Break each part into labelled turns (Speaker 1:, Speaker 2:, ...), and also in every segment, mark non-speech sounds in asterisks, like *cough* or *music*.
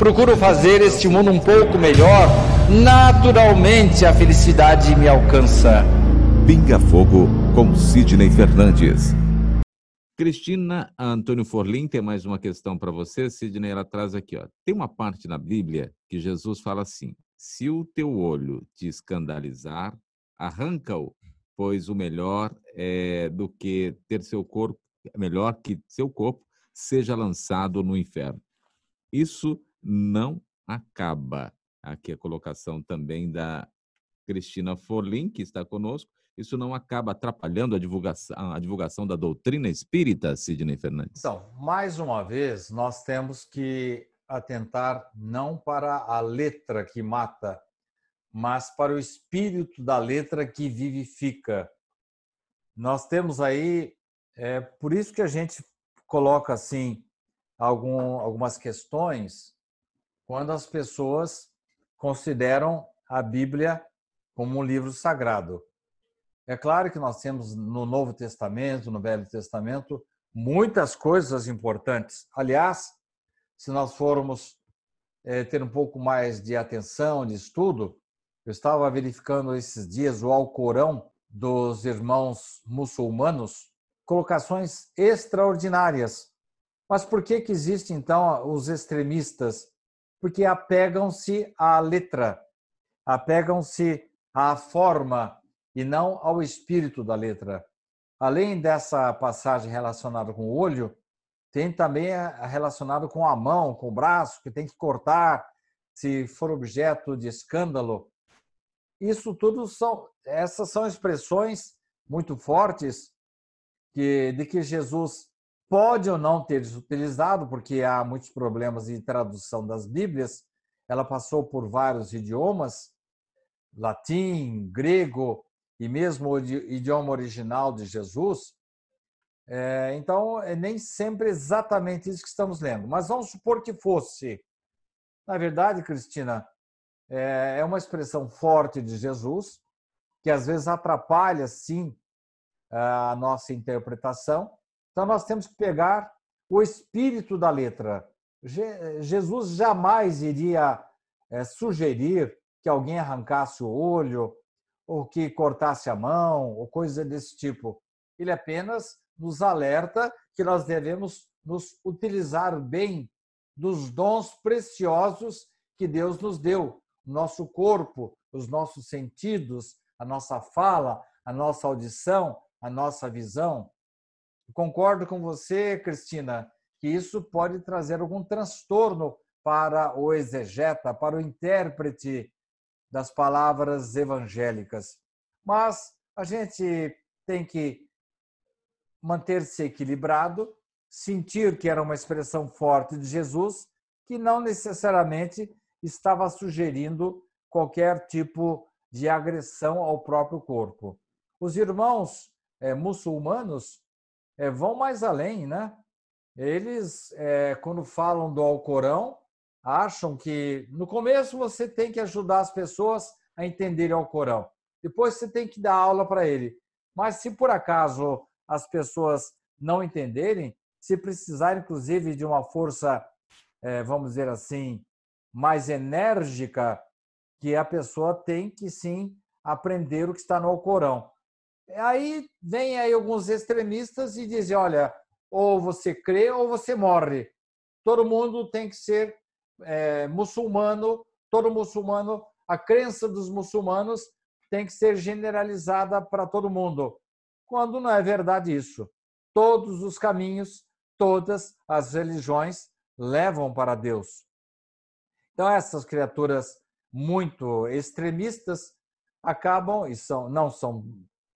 Speaker 1: procuro fazer este mundo um pouco melhor, naturalmente a felicidade me alcança.
Speaker 2: Pinga Fogo com Sidney Fernandes. Cristina Antônio Forlim tem mais uma questão para você. Sidney, ela traz aqui. Ó. Tem uma parte na Bíblia que Jesus fala assim: Se o teu olho te escandalizar, arranca-o, pois o melhor é do que ter seu corpo, melhor que seu corpo seja lançado no inferno. Isso não acaba. Aqui a colocação também da Cristina Forlim, que está conosco. Isso não acaba atrapalhando a divulgação, a divulgação da doutrina espírita, Sidney Fernandes?
Speaker 3: Então, mais uma vez, nós temos que atentar não para a letra que mata, mas para o espírito da letra que vivifica. Nós temos aí, é por isso que a gente coloca assim algum, algumas questões quando as pessoas consideram a Bíblia como um livro sagrado. É claro que nós temos no Novo Testamento, no Velho Testamento, muitas coisas importantes. Aliás, se nós formos é, ter um pouco mais de atenção, de estudo, eu estava verificando esses dias o Alcorão dos irmãos muçulmanos, colocações extraordinárias. Mas por que, que existem, então, os extremistas porque apegam-se à letra, apegam-se à forma e não ao espírito da letra. Além dessa passagem relacionada com o olho, tem também a relacionada com a mão, com o braço, que tem que cortar se for objeto de escândalo. Isso tudo são essas são expressões muito fortes que de que Jesus pode ou não ter utilizado, porque há muitos problemas de tradução das Bíblias. Ela passou por vários idiomas, latim, grego e mesmo o idioma original de Jesus. É, então, é nem sempre exatamente isso que estamos lendo. Mas vamos supor que fosse. Na verdade, Cristina, é, é uma expressão forte de Jesus, que às vezes atrapalha, sim, a nossa interpretação então nós temos que pegar o espírito da letra. Jesus jamais iria é, sugerir que alguém arrancasse o olho ou que cortasse a mão ou coisa desse tipo. Ele apenas nos alerta que nós devemos nos utilizar bem dos dons preciosos que Deus nos deu, nosso corpo, os nossos sentidos, a nossa fala, a nossa audição, a nossa visão. Concordo com você, Cristina, que isso pode trazer algum transtorno para o exegeta, para o intérprete das palavras evangélicas. Mas a gente tem que manter-se equilibrado, sentir que era uma expressão forte de Jesus, que não necessariamente estava sugerindo qualquer tipo de agressão ao próprio corpo. Os irmãos é, muçulmanos é, vão mais além, né? Eles, é, quando falam do Alcorão, acham que no começo você tem que ajudar as pessoas a entenderem o Alcorão. Depois você tem que dar aula para ele. Mas se por acaso as pessoas não entenderem, se precisar inclusive de uma força, é, vamos dizer assim, mais enérgica, que a pessoa tem que sim aprender o que está no Alcorão. Aí vem aí alguns extremistas e dizem, olha, ou você crê ou você morre. Todo mundo tem que ser é, muçulmano, todo muçulmano a crença dos muçulmanos tem que ser generalizada para todo mundo, quando não é verdade isso. Todos os caminhos, todas as religiões levam para Deus. Então, essas criaturas muito extremistas acabam, e são, não são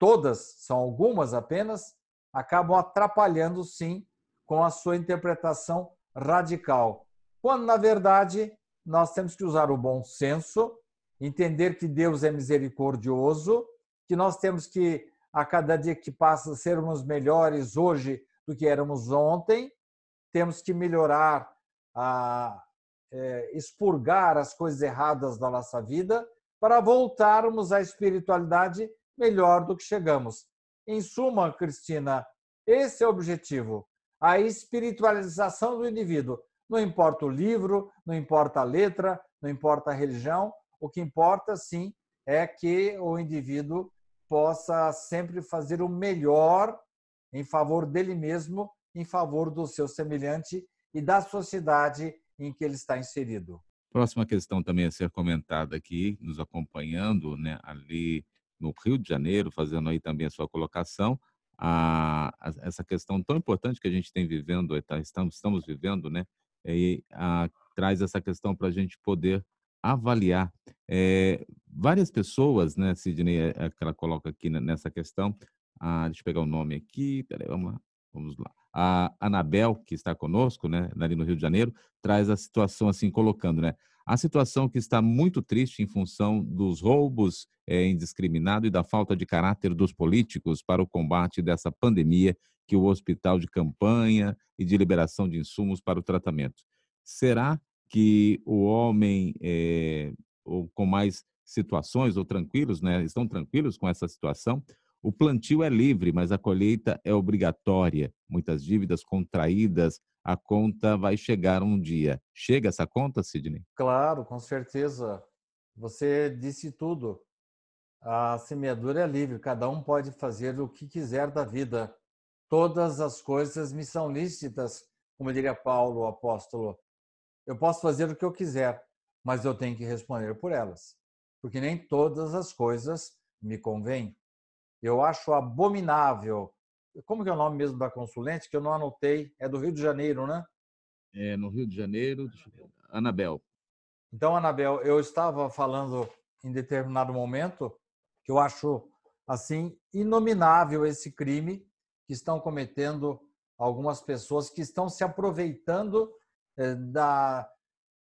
Speaker 3: todas, são algumas apenas, acabam atrapalhando sim com a sua interpretação radical. Quando, na verdade, nós temos que usar o bom senso, entender que Deus é misericordioso, que nós temos que, a cada dia que passa, sermos melhores hoje do que éramos ontem, temos que melhorar, a, é, expurgar as coisas erradas da nossa vida para voltarmos à espiritualidade melhor do que chegamos. Em suma, Cristina, esse é o objetivo, a espiritualização do indivíduo. Não importa o livro, não importa a letra, não importa a religião, o que importa, sim, é que o indivíduo possa sempre fazer o melhor em favor dele mesmo, em favor do seu semelhante e da sociedade em que ele está inserido.
Speaker 2: Próxima questão também a ser comentada aqui, nos acompanhando, né, ali no Rio de Janeiro, fazendo aí também a sua colocação, a, a, essa questão tão importante que a gente tem vivendo, tá, estamos, estamos vivendo, né, e a, traz essa questão para a gente poder avaliar. É, várias pessoas, né, Sidney, é, que ela coloca aqui nessa questão, ah, deixa eu pegar o nome aqui, peraí, vamos, vamos lá. A Anabel, que está conosco, né, ali no Rio de Janeiro, traz a situação assim, colocando, né, a situação que está muito triste em função dos roubos é, indiscriminados e da falta de caráter dos políticos para o combate dessa pandemia que o hospital de campanha e de liberação de insumos para o tratamento. Será que o homem, é, ou com mais situações, ou tranquilos, né, estão tranquilos com essa situação? O plantio é livre, mas a colheita é obrigatória. Muitas dívidas contraídas, a conta vai chegar um dia. Chega essa conta, Sidney?
Speaker 3: Claro, com certeza. Você disse tudo. A semeadura é livre, cada um pode fazer o que quiser da vida. Todas as coisas me são lícitas, como diria Paulo, o apóstolo. Eu posso fazer o que eu quiser, mas eu tenho que responder por elas, porque nem todas as coisas me convêm. Eu acho abominável. Como que é o nome mesmo da consulente que eu não anotei? É do Rio de Janeiro, né?
Speaker 2: É, no Rio de Janeiro, Anabel.
Speaker 3: Então, Anabel, eu estava falando em determinado momento que eu acho assim inominável esse crime que estão cometendo algumas pessoas que estão se aproveitando eh, da,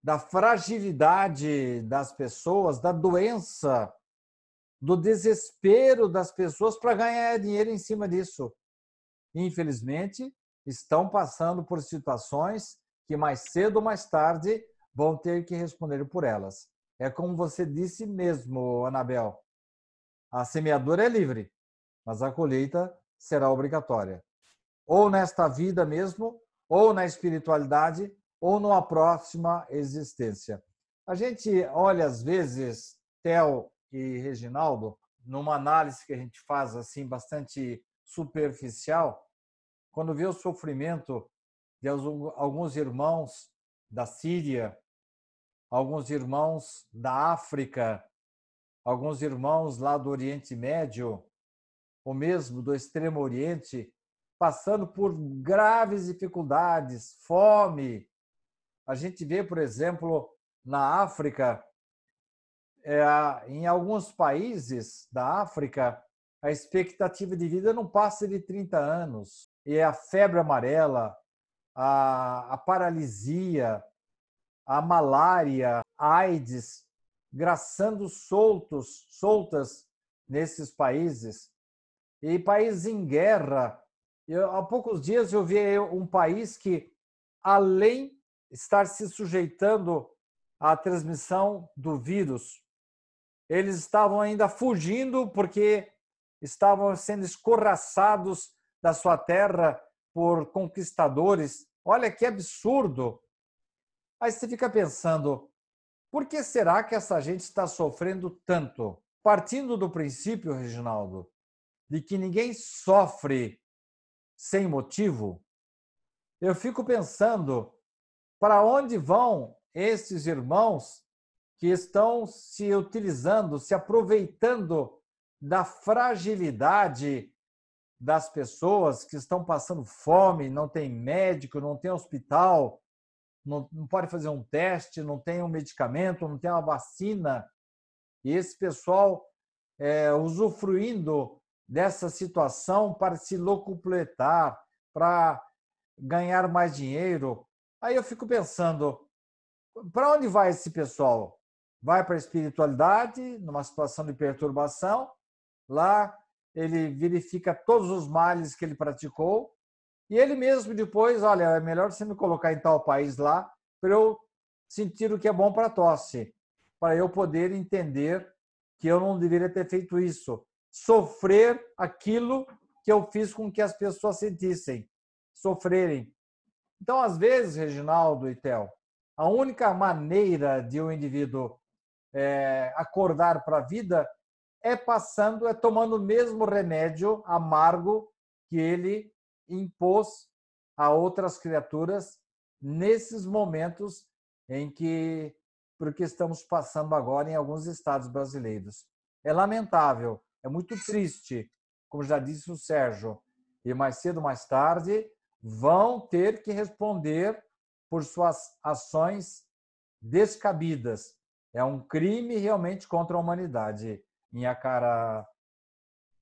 Speaker 3: da fragilidade das pessoas, da doença do desespero das pessoas para ganhar dinheiro em cima disso. Infelizmente, estão passando por situações que mais cedo ou mais tarde vão ter que responder por elas. É como você disse mesmo, Anabel. A semeadura é livre, mas a colheita será obrigatória. Ou nesta vida mesmo, ou na espiritualidade, ou numa próxima existência. A gente olha às vezes, Theo, e Reginaldo, numa análise que a gente faz assim bastante superficial, quando vê o sofrimento de alguns irmãos da Síria, alguns irmãos da África, alguns irmãos lá do Oriente Médio, ou mesmo do Extremo Oriente, passando por graves dificuldades, fome. A gente vê, por exemplo, na África, é, em alguns países da África, a expectativa de vida não passa de 30 anos. E a febre amarela, a, a paralisia, a malária, a AIDS, graçando soltos, soltas nesses países. E países em guerra. Eu, há poucos dias eu vi um país que, além de estar se sujeitando à transmissão do vírus, eles estavam ainda fugindo porque estavam sendo escorraçados da sua terra por conquistadores. Olha que absurdo! Aí você fica pensando, por que será que essa gente está sofrendo tanto? Partindo do princípio, Reginaldo, de que ninguém sofre sem motivo, eu fico pensando para onde vão esses irmãos que estão se utilizando, se aproveitando da fragilidade das pessoas que estão passando fome, não tem médico, não tem hospital, não, não pode fazer um teste, não tem um medicamento, não tem uma vacina. E esse pessoal é, usufruindo dessa situação para se locupletar, para ganhar mais dinheiro. Aí eu fico pensando, para onde vai esse pessoal? Vai para a espiritualidade, numa situação de perturbação, lá ele verifica todos os males que ele praticou e ele mesmo depois, olha, é melhor você me colocar em tal país lá para eu sentir o que é bom para tosse, para eu poder entender que eu não deveria ter feito isso, sofrer aquilo que eu fiz com que as pessoas sentissem, sofrerem. Então, às vezes, Reginaldo e Tel, a única maneira de um indivíduo é, acordar para a vida é passando, é tomando o mesmo remédio amargo que ele impôs a outras criaturas nesses momentos em que, porque estamos passando agora em alguns estados brasileiros. É lamentável, é muito triste, como já disse o Sérgio, e mais cedo ou mais tarde vão ter que responder por suas ações descabidas. É um crime realmente contra a humanidade minha cara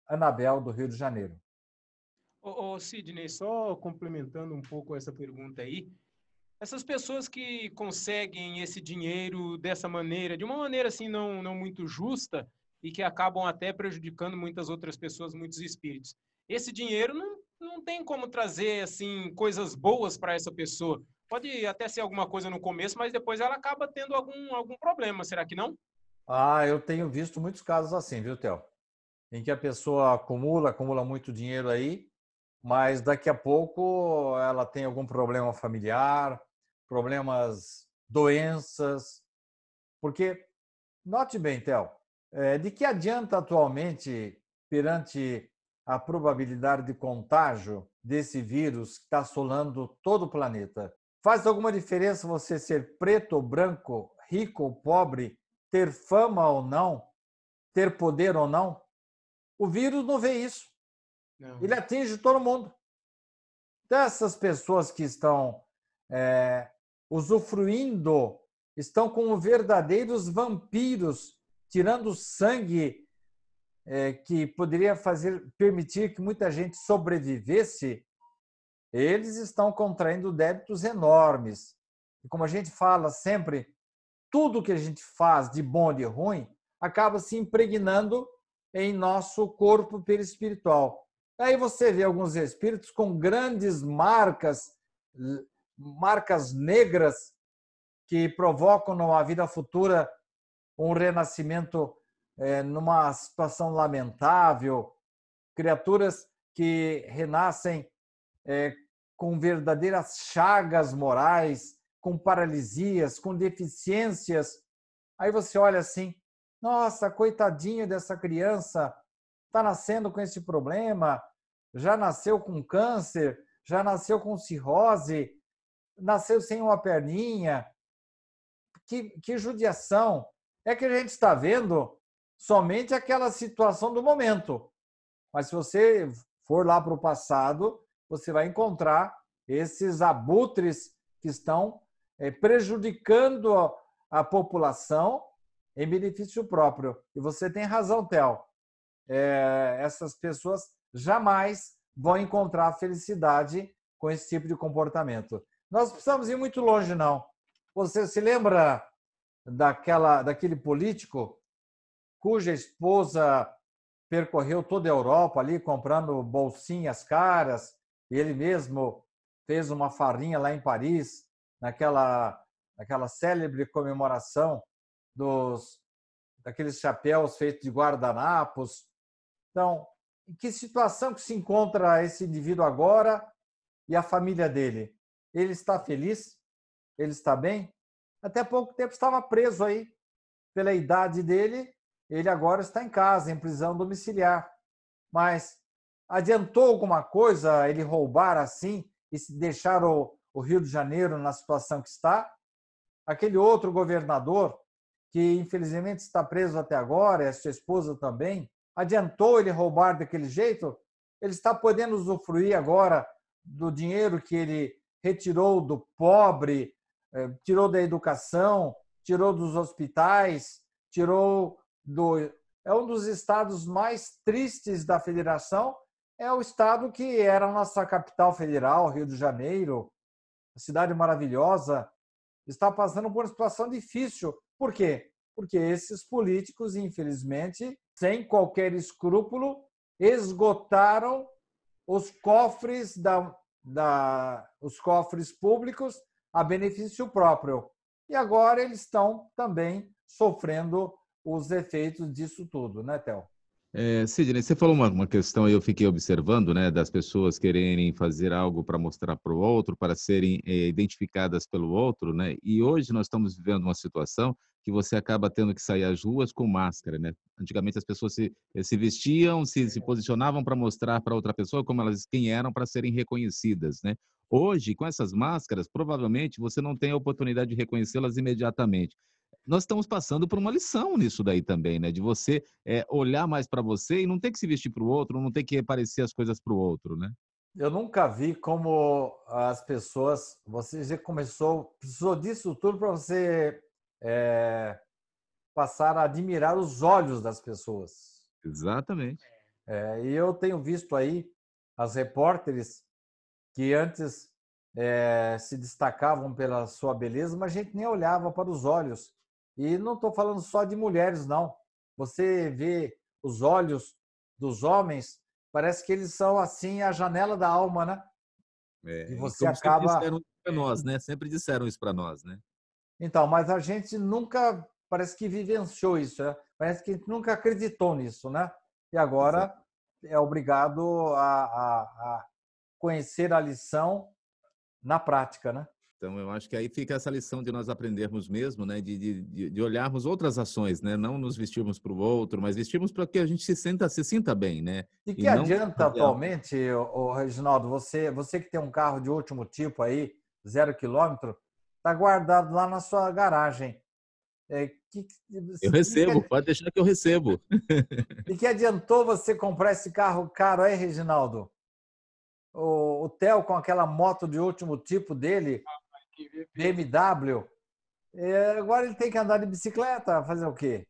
Speaker 3: Anabel, do Rio de Janeiro.
Speaker 4: Ô, ô, Sidney, só complementando um pouco essa pergunta aí, essas pessoas que conseguem esse dinheiro dessa maneira, de uma maneira assim não, não muito justa e que acabam até prejudicando muitas outras pessoas, muitos espíritos, esse dinheiro não, não tem como trazer assim coisas boas para essa pessoa. Pode até ser alguma coisa no começo, mas depois ela acaba tendo algum, algum problema, será que não?
Speaker 3: Ah, eu tenho visto muitos casos assim, viu, Theo? Em que a pessoa acumula, acumula muito dinheiro aí, mas daqui a pouco ela tem algum problema familiar, problemas, doenças. Porque, note bem, Theo, é, de que adianta atualmente, perante a probabilidade de contágio desse vírus que está assolando todo o planeta? Faz alguma diferença você ser preto ou branco, rico ou pobre, ter fama ou não, ter poder ou não. O vírus não vê isso. Não. Ele atinge todo mundo. Dessas pessoas que estão é, usufruindo, estão como verdadeiros vampiros, tirando sangue é, que poderia fazer permitir que muita gente sobrevivesse, eles estão contraindo débitos enormes. E como a gente fala sempre, tudo que a gente faz de bom de ruim acaba se impregnando em nosso corpo perispiritual. Aí você vê alguns espíritos com grandes marcas, marcas negras que provocam numa vida futura um renascimento é, numa situação lamentável, criaturas que renascem é, com verdadeiras chagas morais, com paralisias, com deficiências. Aí você olha assim, nossa, coitadinho dessa criança, está nascendo com esse problema, já nasceu com câncer, já nasceu com cirrose, nasceu sem uma perninha. Que, que judiação! É que a gente está vendo somente aquela situação do momento. Mas se você for lá para o passado, você vai encontrar esses abutres que estão prejudicando a, população em benefício próprio. E você tem razão, Theo. É, essas pessoas jamais vão encontrar felicidade com esse tipo de comportamento. Nós precisamos ir muito longe, não. Você se lembra daquela, daquele político cuja esposa percorreu toda a Europa ali comprando bolsinhas caras, ele mesmo fez uma farinha lá em Paris naquela, naquela célebre comemoração dos daqueles chapéus feitos de guardanapos. Então, em que situação que se encontra esse indivíduo agora e a família dele? Ele está feliz? Ele está bem? Até pouco tempo estava preso aí. Pela idade dele, ele agora está em casa, em prisão domiciliar. Mas adiantou alguma coisa ele roubar assim e deixar o, o Rio de Janeiro na situação que está. Aquele outro governador que infelizmente está preso até agora, e a sua esposa também, adiantou ele roubar daquele jeito? Ele está podendo usufruir agora do dinheiro que ele retirou do pobre, eh, tirou da educação, tirou dos hospitais, tirou do. É um dos estados mais tristes da federação. É o estado que era a nossa capital federal, Rio de Janeiro, cidade maravilhosa, está passando por uma situação difícil. Por quê? Porque esses políticos, infelizmente, sem qualquer escrúpulo, esgotaram os cofres da, da os cofres públicos a benefício próprio. E agora eles estão também sofrendo os efeitos disso tudo, né, Théo?
Speaker 2: É, Sidney, você falou uma, uma questão eu fiquei observando, né, das pessoas quererem fazer algo para mostrar para o outro, para serem é, identificadas pelo outro, né? E hoje nós estamos vivendo uma situação que você acaba tendo que sair às ruas com máscara, né? Antigamente as pessoas se, eh, se vestiam, se, se posicionavam para mostrar para outra pessoa como elas quem eram para serem reconhecidas, né? Hoje, com essas máscaras, provavelmente você não tem a oportunidade de reconhecê-las imediatamente nós estamos passando por uma lição nisso daí também, né? De você é, olhar mais para você e não ter que se vestir para o outro, não ter que parecer as coisas para o outro, né?
Speaker 3: Eu nunca vi como as pessoas. Você já começou, precisou disso tudo para você é, passar a admirar os olhos das pessoas.
Speaker 2: Exatamente.
Speaker 3: É, e eu tenho visto aí as repórteres que antes é, se destacavam pela sua beleza, mas a gente nem olhava para os olhos. E não estou falando só de mulheres, não. Você vê os olhos dos homens, parece que eles são assim a janela da alma, né?
Speaker 2: É, e você acaba. Sempre disseram para nós, né? Sempre disseram isso para nós, né?
Speaker 3: Então, mas a gente nunca parece que vivenciou isso, né? parece que a gente nunca acreditou nisso, né? E agora Exato. é obrigado a, a, a conhecer a lição na prática, né?
Speaker 2: Então, eu acho que aí fica essa lição de nós aprendermos mesmo, né? De, de, de olharmos outras ações, né? Não nos vestirmos para o outro, mas vestirmos para que a gente se sinta, se sinta bem, né?
Speaker 3: E que e adianta não... atualmente, o Reginaldo, você, você que tem um carro de último tipo aí, zero quilômetro, está guardado lá na sua garagem.
Speaker 2: É, que, eu recebo, que, pode deixar que eu recebo. *laughs*
Speaker 3: E que adiantou você comprar esse carro caro aí, Reginaldo? O, o Theo com aquela moto de último tipo dele, BMW. É, agora ele tem que andar de bicicleta, fazer o quê?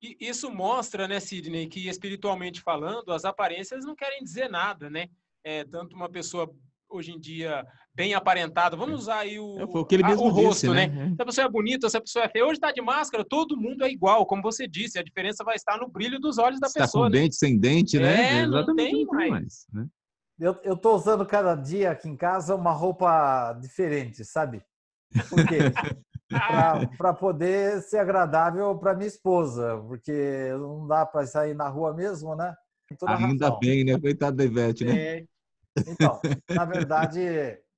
Speaker 4: E isso mostra, né, Sidney, que espiritualmente falando, as aparências não querem dizer nada, né? É, tanto uma pessoa hoje em dia bem aparentada, vamos usar aí o, é, o, mesmo o rosto, disse, né? né? Se a pessoa é bonita, se a pessoa é feia, hoje está de máscara, todo mundo é igual, como você disse, a diferença vai estar no brilho dos olhos da
Speaker 2: Está
Speaker 4: pessoa.
Speaker 2: com né? dente, sem dente, né?
Speaker 4: É, não tem mais. mais né?
Speaker 3: Eu estou usando cada dia aqui em casa uma roupa diferente, sabe? Por quê? *laughs* para poder ser agradável para minha esposa, porque não dá para sair na rua mesmo, né?
Speaker 2: Ainda razão. bem, né? Coitado da Ivete, né?
Speaker 3: É. Então, *laughs* na verdade,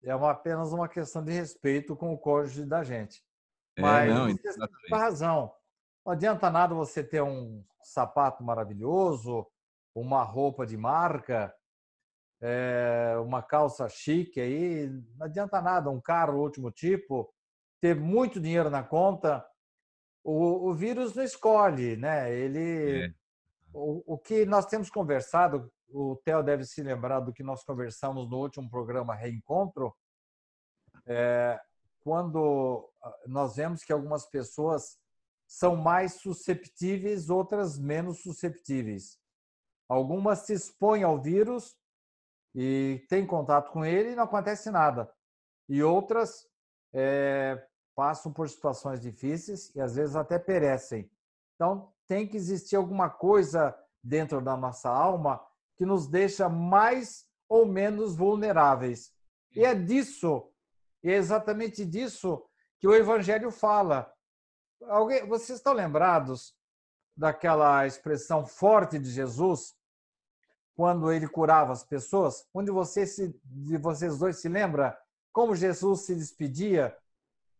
Speaker 3: é uma, apenas uma questão de respeito com o cônjuge da gente. É, Mas é, não, tem razão. Não adianta nada você ter um sapato maravilhoso, uma roupa de marca, é, uma calça chique aí, não adianta nada, um carro último tipo, ter muito dinheiro na conta. O, o vírus não escolhe, né? Ele. É. O, o que nós temos conversado, o Theo deve se lembrar do que nós conversamos no último programa Reencontro, é, quando ah, nós vemos que algumas pessoas são mais susceptíveis, outras menos susceptíveis. Algumas se expõem ao vírus e tem contato com ele e não acontece nada. E outras é, passam por situações difíceis e às vezes até perecem. Então, tem que existir alguma coisa dentro da nossa alma que nos deixa mais ou menos vulneráveis. E é disso, é exatamente disso que o Evangelho fala. Alguém, vocês estão lembrados daquela expressão forte de Jesus quando ele curava as pessoas? Onde você se, de vocês dois se lembra como Jesus se despedia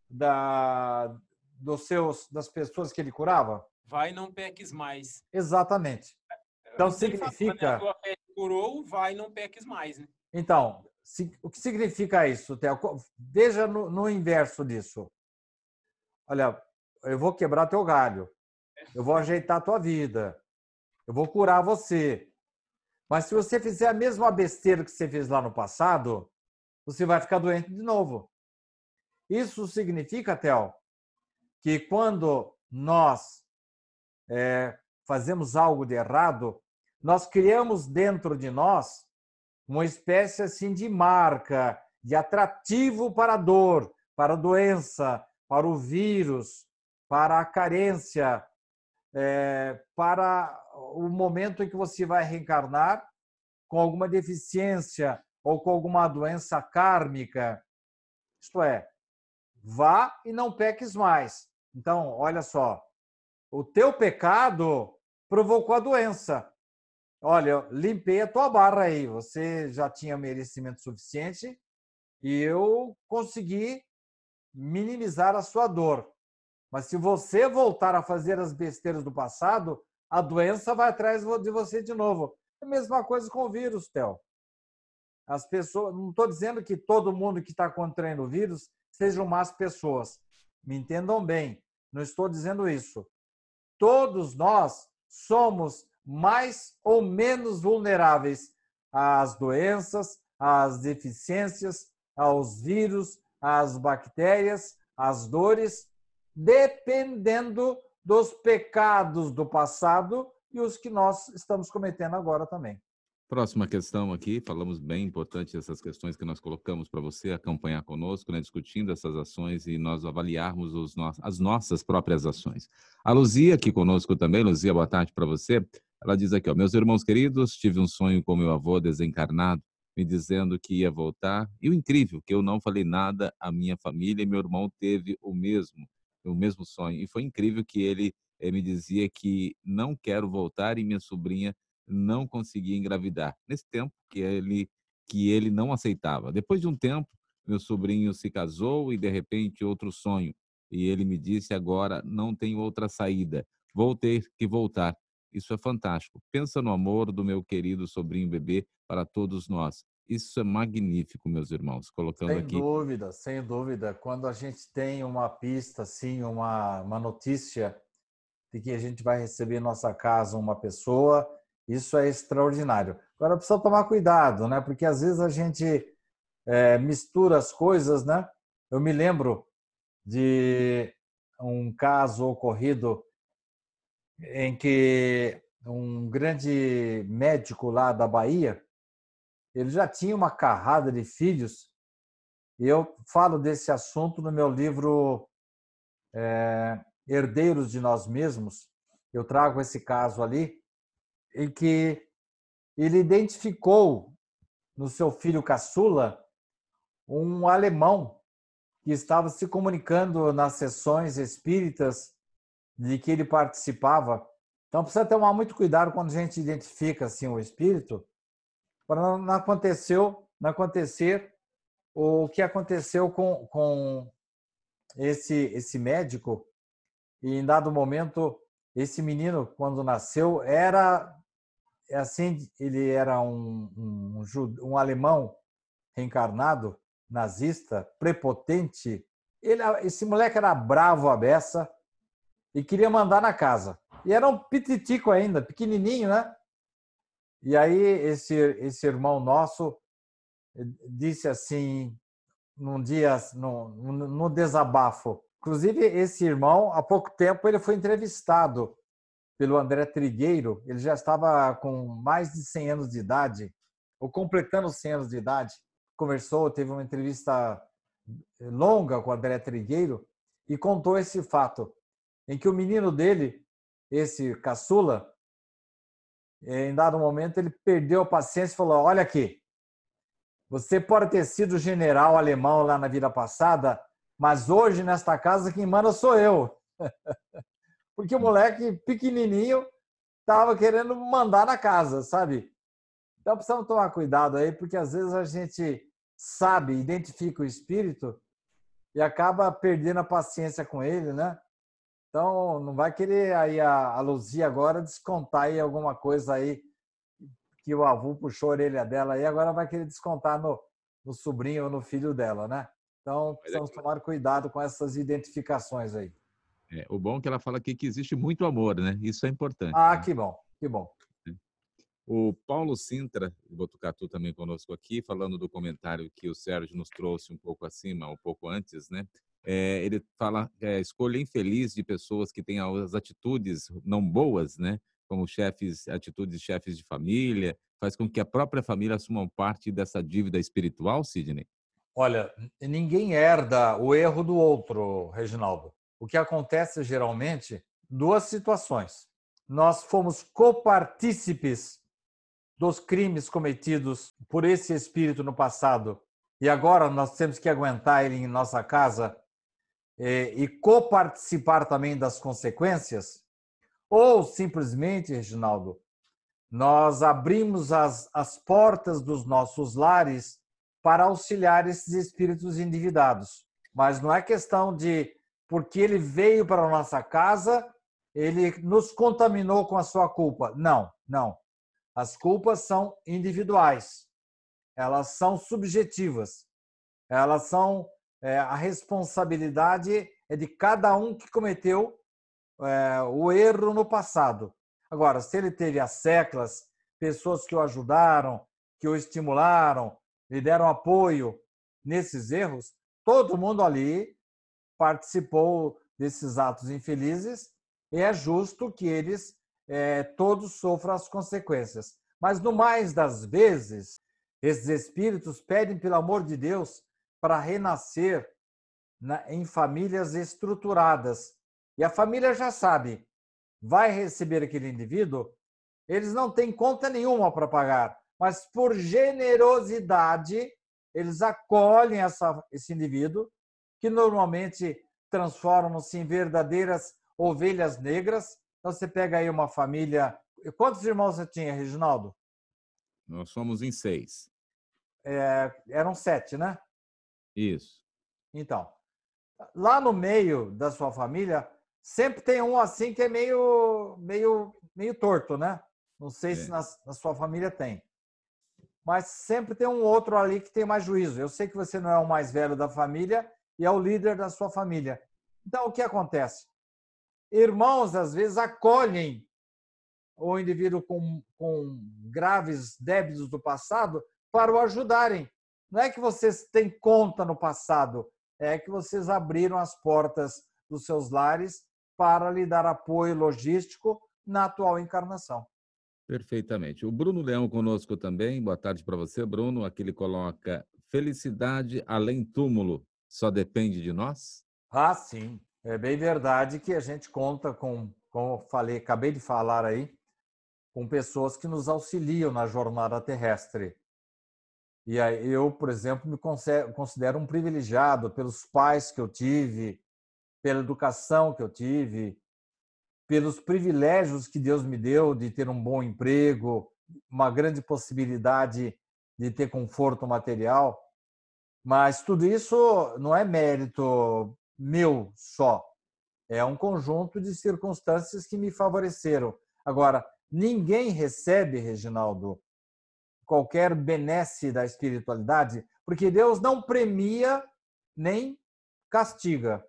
Speaker 3: da, dos seus, das pessoas que ele curava?
Speaker 4: Vai, não peques mais.
Speaker 3: Exatamente. Então significa.
Speaker 4: Fala, né? curou, vai, não peques mais. Né?
Speaker 3: Então, o que significa isso, Theo? Veja no, no inverso disso. Olha, eu vou quebrar teu galho, eu vou ajeitar tua vida, eu vou curar você. Mas se você fizer a mesma besteira que você fez lá no passado, você vai ficar doente de novo. Isso significa, Theo, que quando nós é, fazemos algo de errado, nós criamos dentro de nós uma espécie assim de marca, de atrativo para a dor, para a doença, para o vírus, para a carência, é, para o momento em que você vai reencarnar com alguma deficiência ou com alguma doença kármica. Isto é, vá e não peques mais. Então, olha só, o teu pecado provocou a doença. Olha, limpei a tua barra aí, você já tinha merecimento suficiente e eu consegui minimizar a sua dor. Mas se você voltar a fazer as besteiras do passado, a doença vai atrás de você de novo. É a mesma coisa com o vírus, Theo. As pessoas, não estou dizendo que todo mundo que está contraindo o vírus sejam más pessoas. Me entendam bem, não estou dizendo isso. Todos nós somos mais ou menos vulneráveis às doenças, às deficiências, aos vírus, às bactérias, às dores, dependendo dos pecados do passado e os que nós estamos cometendo agora também.
Speaker 2: Próxima questão aqui, falamos bem importante essas questões que nós colocamos para você acompanhar conosco, né, discutindo essas ações e nós avaliarmos os no as nossas próprias ações. A Luzia aqui conosco também, Luzia, boa tarde para você. Ela diz aqui, ó, meus irmãos queridos, tive um sonho com meu avô desencarnado, me dizendo que ia voltar, e o incrível, que eu não falei nada à minha família e meu irmão teve o mesmo, o mesmo sonho. E foi incrível que ele eh, me dizia que não quero voltar e minha sobrinha não conseguia engravidar. Nesse tempo que ele que ele não aceitava. Depois de um tempo, meu sobrinho se casou e de repente outro sonho. E ele me disse agora não tem outra saída. Vou ter que voltar. Isso é fantástico. Pensa no amor do meu querido sobrinho bebê para todos nós. Isso é magnífico, meus irmãos. Colocando
Speaker 3: sem
Speaker 2: aqui.
Speaker 3: Sem dúvida, sem dúvida. Quando a gente tem uma pista, assim, uma, uma notícia de que a gente vai receber em nossa casa uma pessoa isso é extraordinário. Agora precisa tomar cuidado, né? Porque às vezes a gente é, mistura as coisas, né? Eu me lembro de um caso ocorrido em que um grande médico lá da Bahia, ele já tinha uma carrada de filhos. Eu falo desse assunto no meu livro é, Herdeiros de Nós Mesmos. Eu trago esse caso ali em que ele identificou no seu filho caçula um alemão que estava se comunicando nas sessões espíritas de que ele participava. Então precisa tomar muito cuidado quando a gente identifica assim o espírito para não aconteceu, não acontecer o que aconteceu com, com esse esse médico e em dado momento esse menino quando nasceu era é assim, ele era um, um, um alemão reencarnado, nazista, prepotente. Ele, esse moleque era bravo a beça e queria mandar na casa. E era um pititico ainda, pequenininho, né? E aí esse, esse irmão nosso eh, disse assim, num dia, no, no desabafo. Inclusive, esse irmão, há pouco tempo, ele foi entrevistado pelo André Trigueiro, ele já estava com mais de 100 anos de idade, ou completando 100 anos de idade, conversou, teve uma entrevista longa com o André Trigueiro e contou esse fato, em que o menino dele, esse caçula, em dado momento ele perdeu a paciência e falou: Olha aqui, você pode ter sido general alemão lá na vida passada, mas hoje nesta casa quem manda sou eu. *laughs* porque o moleque pequenininho estava querendo mandar na casa, sabe? Então precisamos tomar cuidado aí, porque às vezes a gente sabe, identifica o espírito e acaba perdendo a paciência com ele, né? Então não vai querer aí a, a Luzia agora descontar aí alguma coisa aí que o avô puxou a orelha dela aí, agora vai querer descontar no, no sobrinho ou no filho dela, né? Então precisamos tomar cuidado com essas identificações aí.
Speaker 2: É, o bom é que ela fala aqui que existe muito amor, né? Isso é importante.
Speaker 3: Ah,
Speaker 2: né?
Speaker 3: que bom, que bom.
Speaker 2: O Paulo Sintra, de Botucatu, também conosco aqui, falando do comentário que o Sérgio nos trouxe um pouco acima, um pouco antes, né? É, ele fala é, escolha infeliz de pessoas que têm as atitudes não boas, né? Como chefes, atitudes de chefes de família, faz com que a própria família assuma parte dessa dívida espiritual, Sidney?
Speaker 3: Olha, ninguém herda o erro do outro, Reginaldo. O que acontece geralmente, duas situações. Nós fomos copartícipes dos crimes cometidos por esse espírito no passado e agora nós temos que aguentar ele em nossa casa e, e coparticipar também das consequências? Ou simplesmente, Reginaldo, nós abrimos as, as portas dos nossos lares para auxiliar esses espíritos endividados. Mas não é questão de, porque ele veio para a nossa casa, ele nos contaminou com a sua culpa. Não, não. As culpas são individuais, elas são subjetivas, elas são é, a responsabilidade é de cada um que cometeu é, o erro no passado. Agora, se ele teve as seclas, pessoas que o ajudaram, que o estimularam, lhe deram apoio nesses erros, todo mundo ali participou desses atos infelizes e é justo que eles é, todos sofram as consequências. Mas, no mais das vezes, esses espíritos pedem, pelo amor de Deus, para renascer na, em famílias estruturadas. E a família já sabe, vai receber aquele indivíduo, eles não têm conta nenhuma para pagar, mas por generosidade, eles acolhem essa, esse indivíduo, que normalmente transformam-se em verdadeiras ovelhas negras, então você pega aí uma família. Quantos irmãos você tinha, Reginaldo?
Speaker 2: Nós somos em seis.
Speaker 3: É, eram sete, né?
Speaker 2: Isso.
Speaker 3: Então, lá no meio da sua família, sempre tem um assim que é meio, meio, meio torto, né? Não sei é. se na, na sua família tem. Mas sempre tem um outro ali que tem mais juízo. Eu sei que você não é o mais velho da família e é o líder da sua família. Então, o que acontece? irmãos, às vezes, acolhem o indivíduo com, com graves débitos do passado para o ajudarem. Não é que vocês têm conta no passado, é que vocês abriram as portas dos seus lares para lhe dar apoio logístico na atual encarnação.
Speaker 2: Perfeitamente. O Bruno Leão conosco também. Boa tarde para você, Bruno. Aqui ele coloca: felicidade além túmulo só depende de nós?
Speaker 3: Ah, sim. É bem verdade que a gente conta com, como eu falei, acabei de falar aí, com pessoas que nos auxiliam na jornada terrestre. E aí eu, por exemplo, me considero um privilegiado pelos pais que eu tive, pela educação que eu tive, pelos privilégios que Deus me deu de ter um bom emprego, uma grande possibilidade de ter conforto material. Mas tudo isso não é mérito meu só. É um conjunto de circunstâncias que me favoreceram. Agora, ninguém recebe, Reginaldo, qualquer benesse da espiritualidade, porque Deus não premia nem castiga.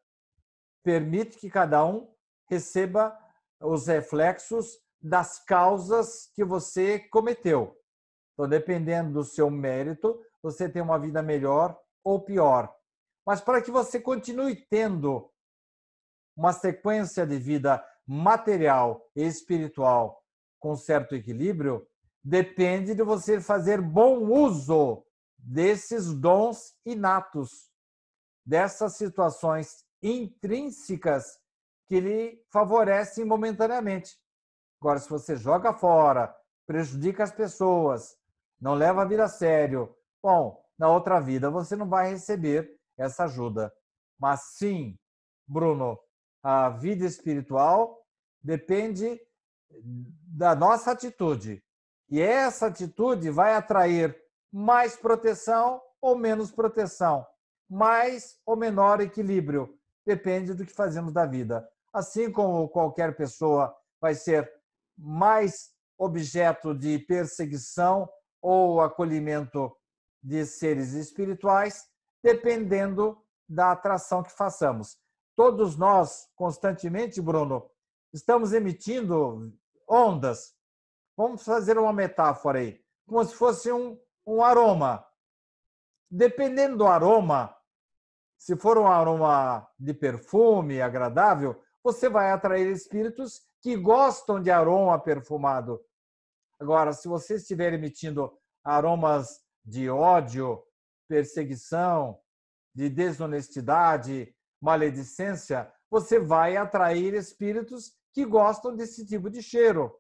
Speaker 3: Permite que cada um receba os reflexos das causas que você cometeu. Então, dependendo do seu mérito, você tem uma vida melhor ou pior. Mas para que você continue tendo uma sequência de vida material e espiritual com certo equilíbrio, depende de você fazer bom uso desses dons inatos, dessas situações intrínsecas que lhe favorecem momentaneamente. Agora, se você joga fora, prejudica as pessoas, não leva a vida a sério, bom, na outra vida você não vai receber essa ajuda. Mas sim, Bruno, a vida espiritual depende da nossa atitude. E essa atitude vai atrair mais proteção ou menos proteção, mais ou menor equilíbrio. Depende do que fazemos da vida. Assim como qualquer pessoa vai ser mais objeto de perseguição ou acolhimento de seres espirituais, dependendo da atração que façamos. todos nós, constantemente, Bruno, estamos emitindo ondas. Vamos fazer uma metáfora aí, como se fosse um, um aroma. Dependendo do aroma, se for um aroma de perfume agradável, você vai atrair espíritos que gostam de aroma perfumado. Agora, se você estiver emitindo aromas de ódio, perseguição, de desonestidade, maledicência, você vai atrair espíritos que gostam desse tipo de cheiro.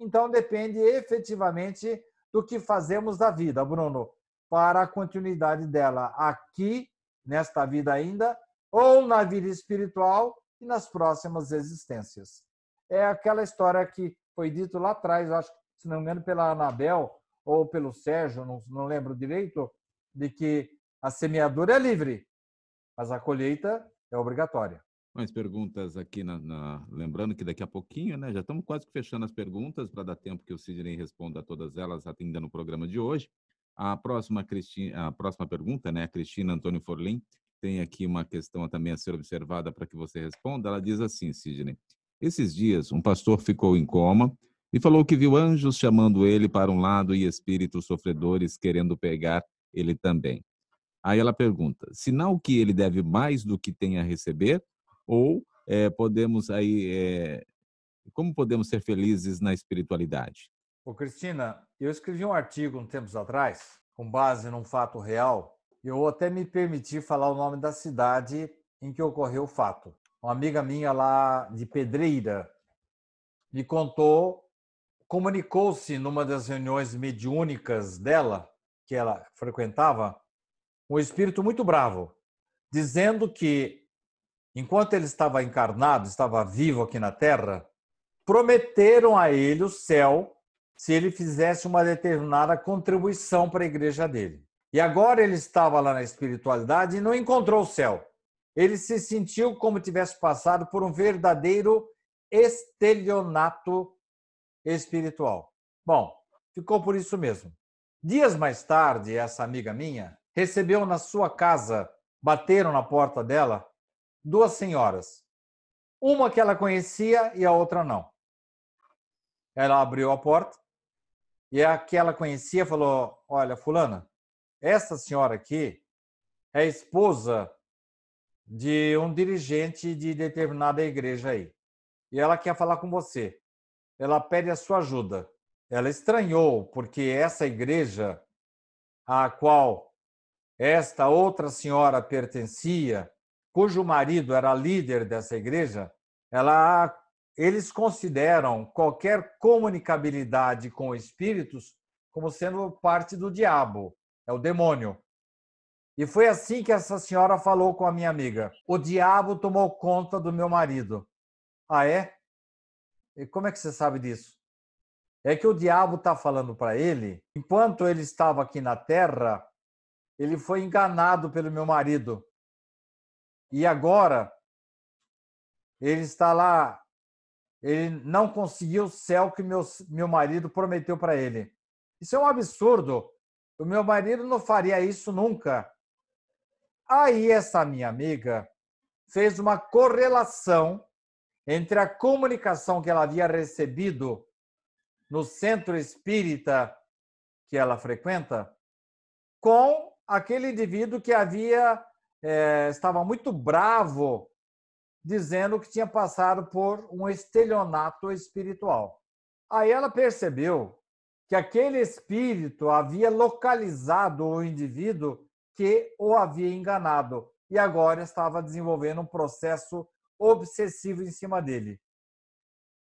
Speaker 3: Então, depende efetivamente do que fazemos da vida, Bruno, para a continuidade dela aqui, nesta vida ainda, ou na vida espiritual e nas próximas existências. É aquela história que foi dito lá atrás, acho se não me engano, pela Anabel ou pelo Sérgio, não, não lembro direito, de que a semeadura é livre, mas a colheita é obrigatória.
Speaker 2: Mais perguntas aqui, na, na, lembrando que daqui a pouquinho, né, já estamos quase fechando as perguntas para dar tempo que o Sidney responda a todas elas atendendo o programa de hoje. A próxima, Cristina, a próxima pergunta, né, a Cristina Antônio Forlim, tem aqui uma questão também a ser observada para que você responda. Ela diz assim, Sidney, esses dias um pastor ficou em coma e falou que viu anjos chamando ele para um lado e espíritos sofredores querendo pegar ele também. Aí ela pergunta: sinal que ele deve mais do que tem a receber? Ou é, podemos aí. É, como podemos ser felizes na espiritualidade?
Speaker 3: Ô, Cristina, eu escrevi um artigo um tempos atrás, com base num fato real. Eu até me permiti falar o nome da cidade em que ocorreu o fato. Uma amiga minha lá de Pedreira me contou, comunicou-se numa das reuniões mediúnicas dela, que ela frequentava, um espírito muito bravo, dizendo que, enquanto ele estava encarnado, estava vivo aqui na Terra, prometeram a ele o céu se ele fizesse uma determinada contribuição para a igreja dele. E agora ele estava lá na espiritualidade e não encontrou o céu. Ele se sentiu como tivesse passado por um verdadeiro estelionato espiritual. Bom, ficou por isso mesmo. Dias mais tarde, essa amiga minha recebeu na sua casa, bateram na porta dela, duas senhoras. Uma que ela conhecia e a outra não. Ela abriu a porta e a que ela conhecia falou: Olha, Fulana, essa senhora aqui é esposa de um dirigente de determinada igreja aí. E ela quer falar com você. Ela pede a sua ajuda. Ela estranhou, porque essa igreja a qual esta outra senhora pertencia, cujo marido era líder dessa igreja, ela, eles consideram qualquer comunicabilidade com espíritos como sendo parte do diabo, é o demônio. E foi assim que essa senhora falou com a minha amiga: o diabo tomou conta do meu marido. Ah, é? E como é que você sabe disso? É que o diabo está falando para ele, enquanto ele estava aqui na terra, ele foi enganado pelo meu marido. E agora ele está lá, ele não conseguiu o céu que meu, meu marido prometeu para ele. Isso é um absurdo. O meu marido não faria isso nunca. Aí essa minha amiga fez uma correlação entre a comunicação que ela havia recebido no centro espírita que ela frequenta com aquele indivíduo que havia é, estava muito bravo, dizendo que tinha passado por um estelionato espiritual. Aí ela percebeu que aquele espírito havia localizado o indivíduo que o havia enganado e agora estava desenvolvendo um processo obsessivo em cima dele.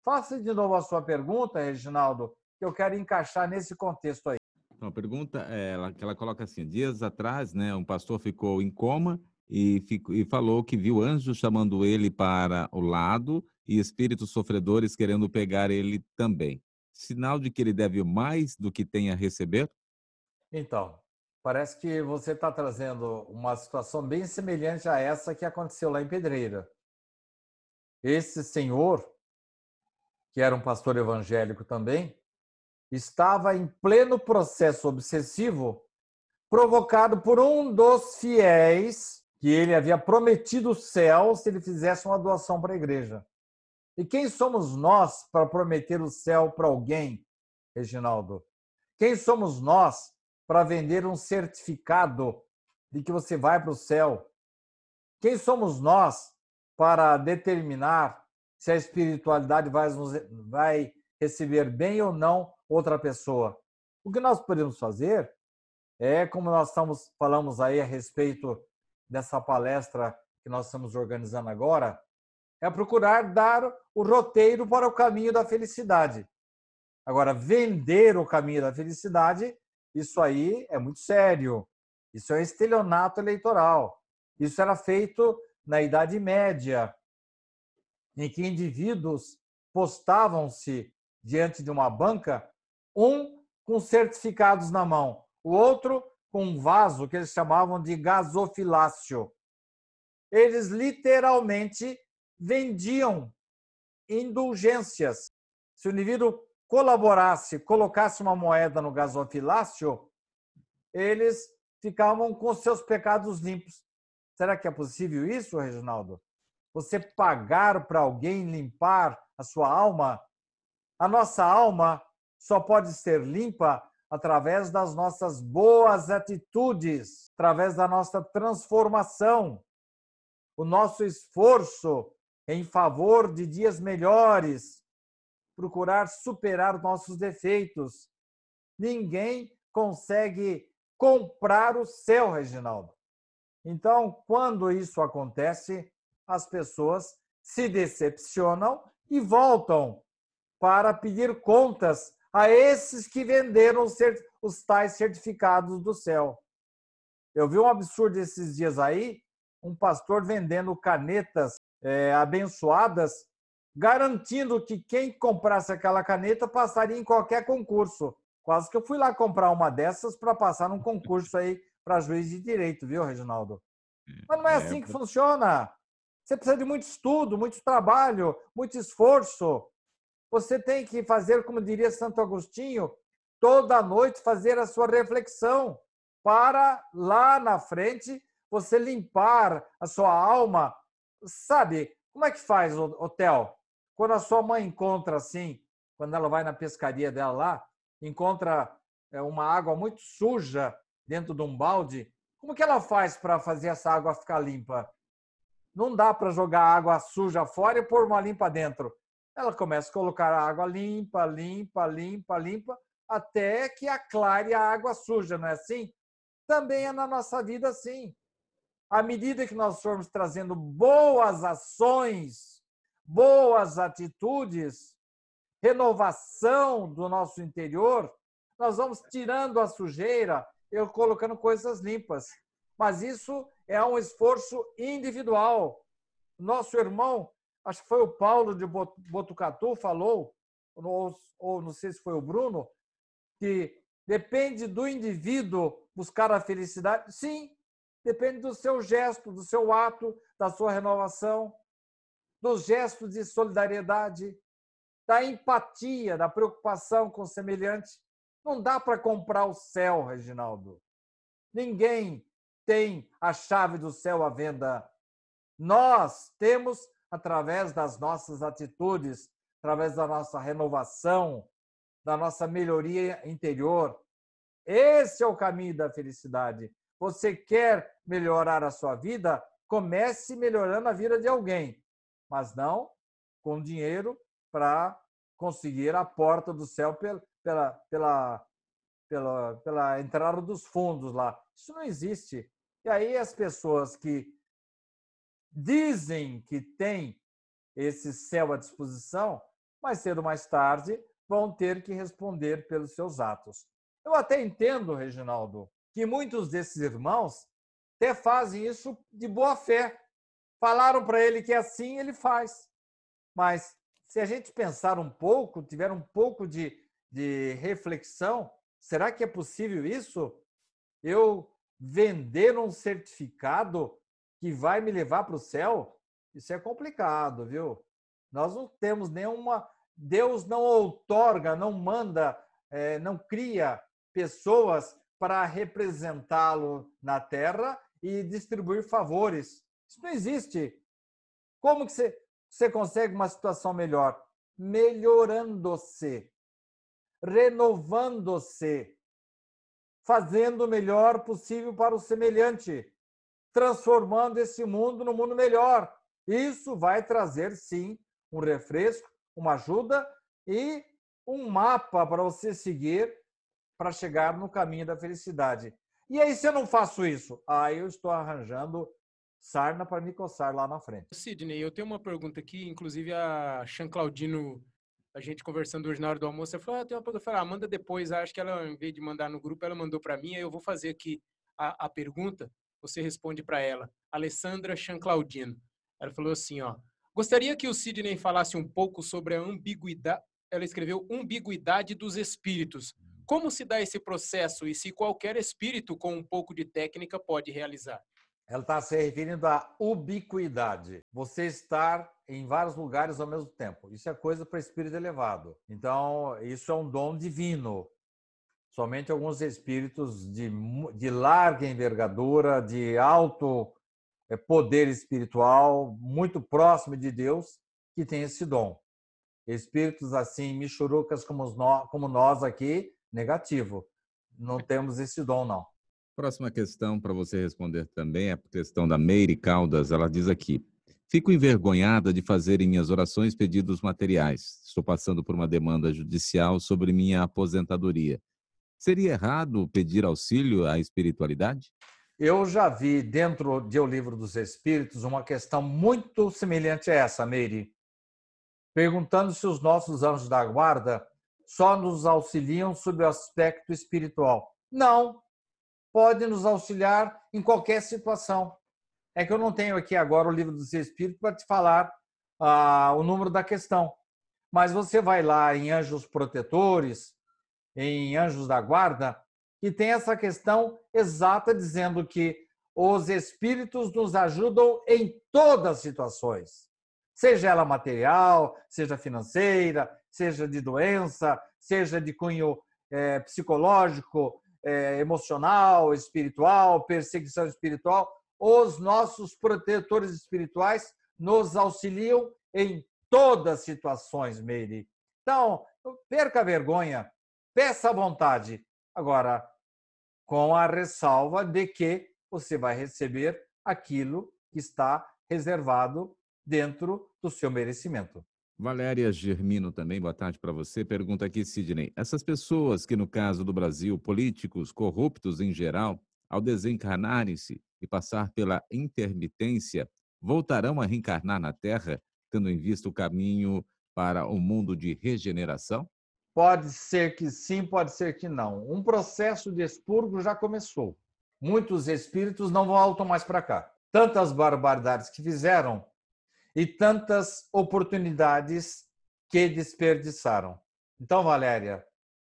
Speaker 3: Faça de novo a sua pergunta, Reginaldo, que eu quero encaixar nesse contexto aí.
Speaker 2: Então, a pergunta é ela, que ela coloca assim: dias atrás, né, um pastor ficou em coma e, ficou, e falou que viu anjos chamando ele para o lado e espíritos sofredores querendo pegar ele também. Sinal de que ele deve mais do que tem a receber?
Speaker 3: Então, parece que você está trazendo uma situação bem semelhante a essa que aconteceu lá em Pedreira. Esse senhor, que era um pastor evangélico também, estava em pleno processo obsessivo provocado por um dos fiéis que ele havia prometido o céu se ele fizesse uma doação para a igreja. E quem somos nós para prometer o céu para alguém, Reginaldo? Quem somos nós para vender um certificado de que você vai para o céu? Quem somos nós para determinar se a espiritualidade vai, vai receber bem ou não outra pessoa? O que nós podemos fazer é, como nós estamos falamos aí a respeito dessa palestra que nós estamos organizando agora, é procurar dar o roteiro para o caminho da felicidade. Agora, vender o caminho da felicidade, isso aí é muito sério. Isso é estelionato eleitoral. Isso era feito na Idade Média, em que indivíduos postavam-se diante de uma banca, um com certificados na mão, o outro com um vaso que eles chamavam de gasofilácio. Eles literalmente vendiam indulgências. Se o indivíduo colaborasse, colocasse uma moeda no gasofilácio, eles ficavam com seus pecados limpos. Será que é possível isso, Reginaldo? Você pagar para alguém limpar a sua alma? A nossa alma só pode ser limpa através das nossas boas atitudes, através da nossa transformação, o nosso esforço em favor de dias melhores, procurar superar nossos defeitos. Ninguém consegue comprar o céu, Reginaldo. Então, quando isso acontece, as pessoas se decepcionam e voltam para pedir contas a esses que venderam os tais certificados do céu. Eu vi um absurdo esses dias aí, um pastor vendendo canetas é, abençoadas, garantindo que quem comprasse aquela caneta passaria em qualquer concurso. Quase que eu fui lá comprar uma dessas para passar num concurso aí para juiz de direito, viu, Reginaldo? Mas não é, é assim que funciona. Você precisa de muito estudo, muito trabalho, muito esforço. Você tem que fazer, como diria Santo Agostinho, toda noite fazer a sua reflexão para lá na frente você limpar a sua alma. Sabe, como é que faz, hotel? Quando a sua mãe encontra assim, quando ela vai na pescaria dela lá, encontra é, uma água muito suja dentro de um balde, como que ela faz para fazer essa água ficar limpa? Não dá para jogar água suja fora e pôr uma limpa dentro ela começa a colocar a água limpa, limpa, limpa, limpa, até que aclare a água suja, não é assim? Também é na nossa vida assim. À medida que nós formos trazendo boas ações, boas atitudes, renovação do nosso interior, nós vamos tirando a sujeira e colocando coisas limpas. Mas isso é um esforço individual. Nosso irmão acho que foi o Paulo de Botucatu falou, ou, ou não sei se foi o Bruno, que depende do indivíduo buscar a felicidade. Sim, depende do seu gesto, do seu ato, da sua renovação, dos gestos de solidariedade, da empatia, da preocupação com o semelhante. Não dá para comprar o céu, Reginaldo. Ninguém tem a chave do céu à venda. Nós temos através das nossas atitudes, através da nossa renovação, da nossa melhoria interior. Esse é o caminho da felicidade. Você quer melhorar a sua vida? Comece melhorando a vida de alguém, mas não com dinheiro para conseguir a porta do céu pela, pela, pela, pela, entrada dos fundos lá. Isso não existe. E aí as pessoas que dizem que têm esse céu à disposição, mais cedo ou mais tarde vão ter que responder pelos seus atos. Eu até entendo, Reginaldo, que muitos desses irmãos até fazem isso de boa fé. Falaram para ele que é assim, ele faz. Mas se a gente pensar um pouco, tiver um pouco de, de reflexão, será que é possível isso? Eu vender um certificado que vai me levar para o céu, isso é complicado, viu? Nós não temos nenhuma. Deus não outorga, não manda, é, não cria pessoas para representá-lo na terra e distribuir favores. Isso não existe. Como que você, você consegue uma situação melhor? Melhorando-se, renovando-se, fazendo o melhor possível para o semelhante, transformando esse mundo no mundo melhor. Isso vai trazer, sim, um refresco, uma ajuda e um mapa para você seguir para chegar no caminho da felicidade. E aí, se eu não faço isso, aí eu estou arranjando sarna para me coçar lá na frente.
Speaker 4: Sidney, eu tenho uma pergunta aqui, inclusive a Chan Claudino, a gente conversando hoje na hora do almoço, ela falou, ah, tem uma pergunta, ah, manda depois, acho que ela, em vez de mandar no grupo, ela mandou para mim, aí eu vou fazer aqui a, a pergunta, você responde para ela. Alessandra Chan Claudino. Ela falou assim, ó, gostaria que o Sidney falasse um pouco sobre a ambiguidade, ela escreveu ambiguidade dos espíritos. Como se dá esse processo e se qualquer espírito com um pouco de técnica pode realizar?
Speaker 3: Ela está se referindo à ubiquidade. Você estar em vários lugares ao mesmo tempo. Isso é coisa para espírito elevado. Então, isso é um dom divino. Somente alguns espíritos de, de larga envergadura, de alto eh, poder espiritual, muito próximo de Deus, que têm esse dom. Espíritos assim, michurucas como nós aqui, negativo. Não temos esse dom, não.
Speaker 2: Próxima questão para você responder também é a questão da Meire Caldas. Ela diz aqui: Fico envergonhada de fazer em minhas orações pedidos materiais. Estou passando por uma demanda judicial sobre minha aposentadoria. Seria errado pedir auxílio à espiritualidade?
Speaker 3: Eu já vi dentro de O Livro dos Espíritos uma questão muito semelhante a essa, Meire, perguntando se os nossos anjos da guarda só nos auxiliam sob o aspecto espiritual. Não, pode nos auxiliar em qualquer situação. É que eu não tenho aqui agora o livro dos Espíritos para te falar ah, o número da questão. Mas você vai lá em Anjos Protetores, em Anjos da Guarda, e tem essa questão exata dizendo que os Espíritos nos ajudam em todas as situações seja ela material, seja financeira, seja de doença, seja de cunho é, psicológico, é, emocional, espiritual, perseguição espiritual, os nossos protetores espirituais nos auxiliam em todas as situações, Meire. Então, perca a vergonha, peça a vontade. Agora, com a ressalva de que você vai receber aquilo que está reservado dentro do seu merecimento.
Speaker 2: Valéria Germino também, boa tarde para você. Pergunta aqui, Sidney. Essas pessoas que, no caso do Brasil, políticos, corruptos em geral, ao desencarnarem-se e passar pela intermitência, voltarão a reencarnar na Terra, tendo em vista o caminho para o mundo de regeneração?
Speaker 3: Pode ser que sim, pode ser que não. Um processo de expurgo já começou. Muitos espíritos não voltam mais para cá. Tantas barbaridades que fizeram e tantas oportunidades que desperdiçaram. Então, Valéria,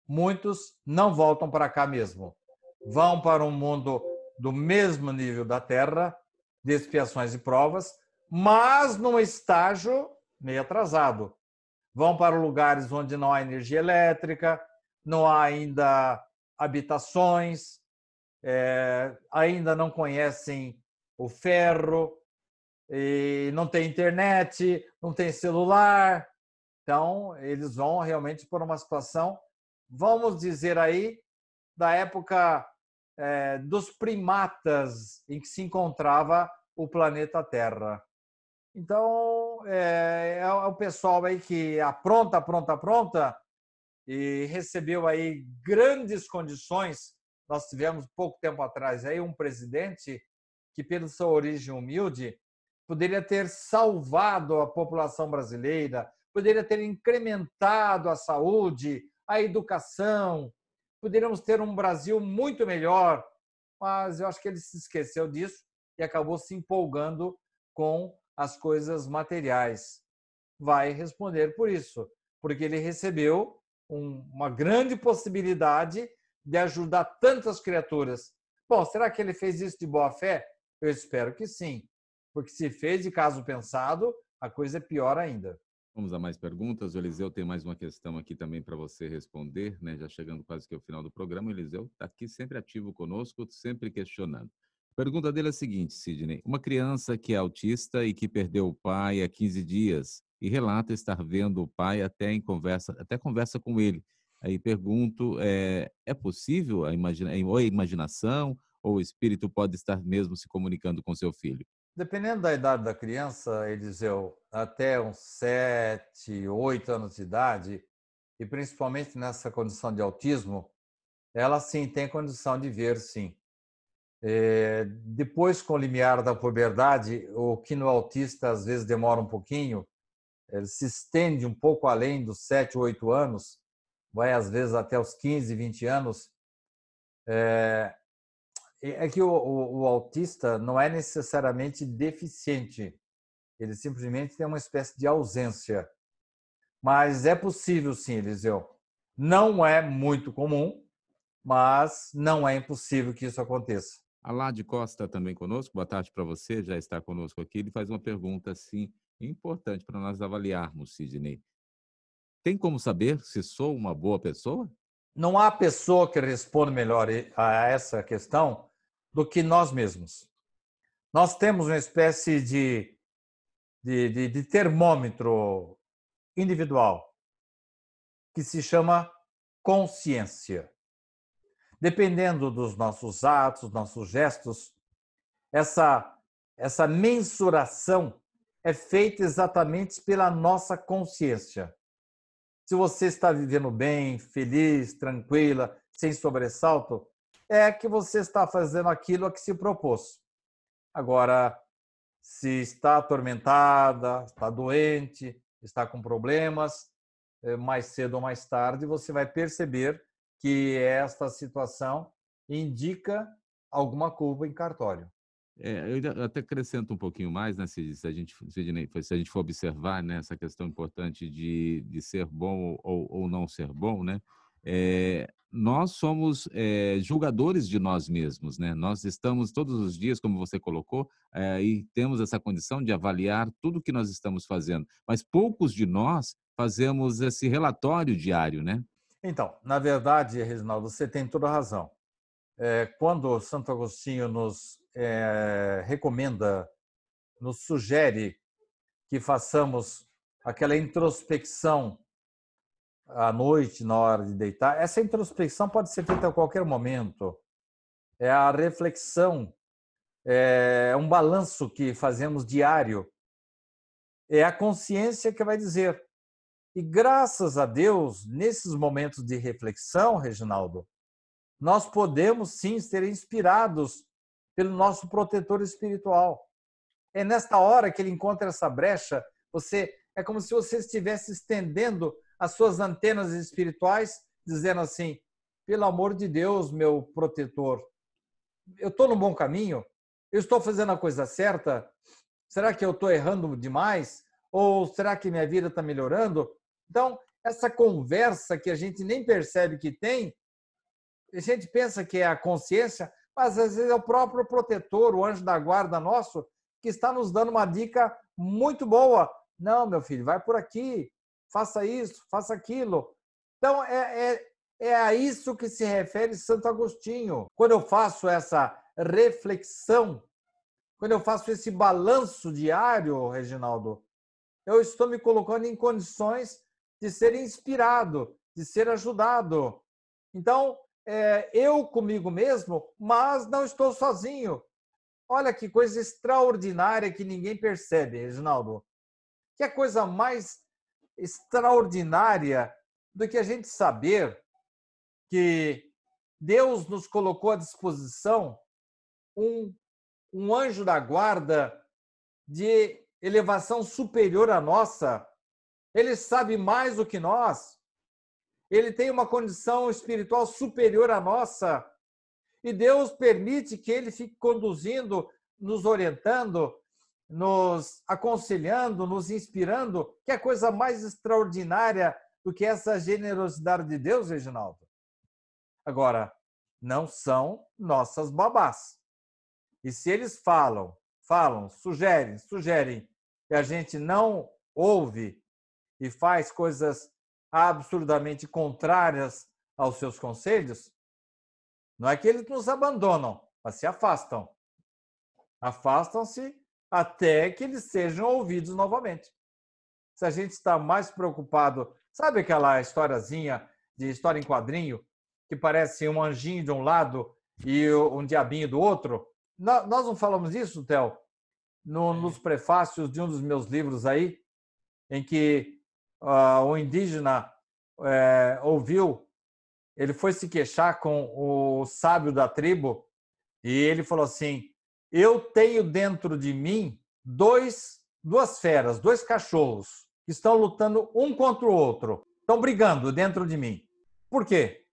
Speaker 3: muitos não voltam para cá mesmo. Vão para um mundo do mesmo nível da Terra, de expiações e provas, mas num estágio meio atrasado. Vão para lugares onde não há energia elétrica, não há ainda habitações, é, ainda não conhecem o ferro, não tem internet, não tem celular. Então, eles vão realmente por uma situação, vamos dizer aí, da época é, dos primatas em que se encontrava o planeta Terra. Então, é, é o pessoal aí que apronta, pronta, pronta e recebeu aí grandes condições. Nós tivemos pouco tempo atrás aí um presidente que, pela sua origem humilde, poderia ter salvado a população brasileira, poderia ter incrementado a saúde, a educação, poderíamos ter um Brasil muito melhor, mas eu acho que ele se esqueceu disso e acabou se empolgando com as coisas materiais. Vai responder por isso, porque ele recebeu um, uma grande possibilidade de ajudar tantas criaturas. Bom, será que ele fez isso de boa fé? Eu espero que sim porque se fez de caso pensado, a coisa é pior ainda.
Speaker 2: Vamos a mais perguntas. O Eliseu tem mais uma questão aqui também para você responder, né? Já chegando quase que ao final do programa. O Eliseu está aqui sempre ativo conosco, sempre questionando. Pergunta dele é a seguinte, Sidney. Uma criança que é autista e que perdeu o pai há 15 dias e relata estar vendo o pai até em conversa, até conversa com ele. Aí pergunto, é, é possível a imagina, ou a imaginação ou o espírito pode estar mesmo se comunicando com seu filho?
Speaker 3: Dependendo da idade da criança, Eliseu, até uns sete, oito anos de idade, e principalmente nessa condição de autismo, ela sim tem condição de ver, sim. É, depois, com o limiar da puberdade, o que no autista às vezes demora um pouquinho, ele se estende um pouco além dos 7, 8 anos, vai às vezes até os 15, 20 anos. É, é que o, o, o autista não é necessariamente deficiente, ele simplesmente tem uma espécie de ausência. Mas é possível sim, Eliseu. Não é muito comum, mas não é impossível que isso aconteça.
Speaker 2: Alá Costa também conosco, boa tarde para você, já está conosco aqui. Ele faz uma pergunta assim importante para nós avaliarmos, Sidney. Tem como saber se sou uma boa pessoa?
Speaker 3: Não há pessoa que responda melhor a essa questão do que nós mesmos. Nós temos uma espécie de, de, de, de termômetro individual que se chama consciência. Dependendo dos nossos atos, nossos gestos, essa, essa mensuração é feita exatamente pela nossa consciência. Se você está vivendo bem, feliz, tranquila, sem sobressalto, é que você está fazendo aquilo a que se propôs. Agora, se está atormentada, está doente, está com problemas, eh, mais cedo ou mais tarde você vai perceber que esta situação indica alguma culpa em cartório.
Speaker 2: É, eu até acrescento um pouquinho mais, né, se, a gente se a gente for observar né, essa questão importante de, de ser bom ou, ou não ser bom, né, é, nós somos é, julgadores de nós mesmos, né? Nós estamos todos os dias, como você colocou, é, e temos essa condição de avaliar tudo que nós estamos fazendo. Mas poucos de nós fazemos esse relatório diário, né?
Speaker 3: Então, na verdade, Reginaldo, você tem toda a razão. É, quando Santo Agostinho nos é, recomenda, nos sugere que façamos aquela introspecção à noite, na hora de deitar, essa introspecção pode ser feita a qualquer momento. É a reflexão, é um balanço que fazemos diário. É a consciência que vai dizer. E graças a Deus, nesses momentos de reflexão, Reginaldo, nós podemos sim ser inspirados pelo nosso protetor espiritual. É nesta hora que ele encontra essa brecha, você é como se você estivesse estendendo as suas antenas espirituais, dizendo assim: pelo amor de Deus, meu protetor, eu estou no bom caminho? Eu estou fazendo a coisa certa? Será que eu estou errando demais? Ou será que minha vida está melhorando? Então, essa conversa que a gente nem percebe que tem, a gente pensa que é a consciência, mas às vezes é o próprio protetor, o anjo da guarda nosso, que está nos dando uma dica muito boa. Não, meu filho, vai por aqui, faça isso, faça aquilo. Então, é, é, é a isso que se refere Santo Agostinho. Quando eu faço essa reflexão, quando eu faço esse balanço diário, Reginaldo, eu estou me colocando em condições de ser inspirado, de ser ajudado. Então, é, eu comigo mesmo, mas não estou sozinho. Olha que coisa extraordinária que ninguém percebe, Reginaldo. Que é coisa mais extraordinária do que a gente saber que Deus nos colocou à disposição um, um anjo da guarda de elevação superior à nossa. Ele sabe mais do que nós. Ele tem uma condição espiritual superior à nossa. E Deus permite que ele fique conduzindo, nos orientando, nos aconselhando, nos inspirando, que é coisa mais extraordinária do que essa generosidade de Deus, Reginaldo. Agora, não são nossas babás. E se eles falam, falam, sugerem, sugerem, e a gente não ouve e faz coisas absurdamente contrárias aos seus conselhos, não é que eles nos abandonam, mas se afastam. Afastam-se até que eles sejam ouvidos novamente. Se a gente está mais preocupado, sabe aquela historiazinha de história em quadrinho que parece um anjinho de um lado e um diabinho do outro? Nós não falamos isso, Theo, no, nos prefácios de um dos meus livros aí, em que uh, o indígena é, ouviu, ele foi se queixar com o sábio da tribo e ele falou assim: Eu tenho dentro de mim dois, duas feras, dois cachorros que estão lutando um contra o outro, estão brigando dentro de mim. Por quê?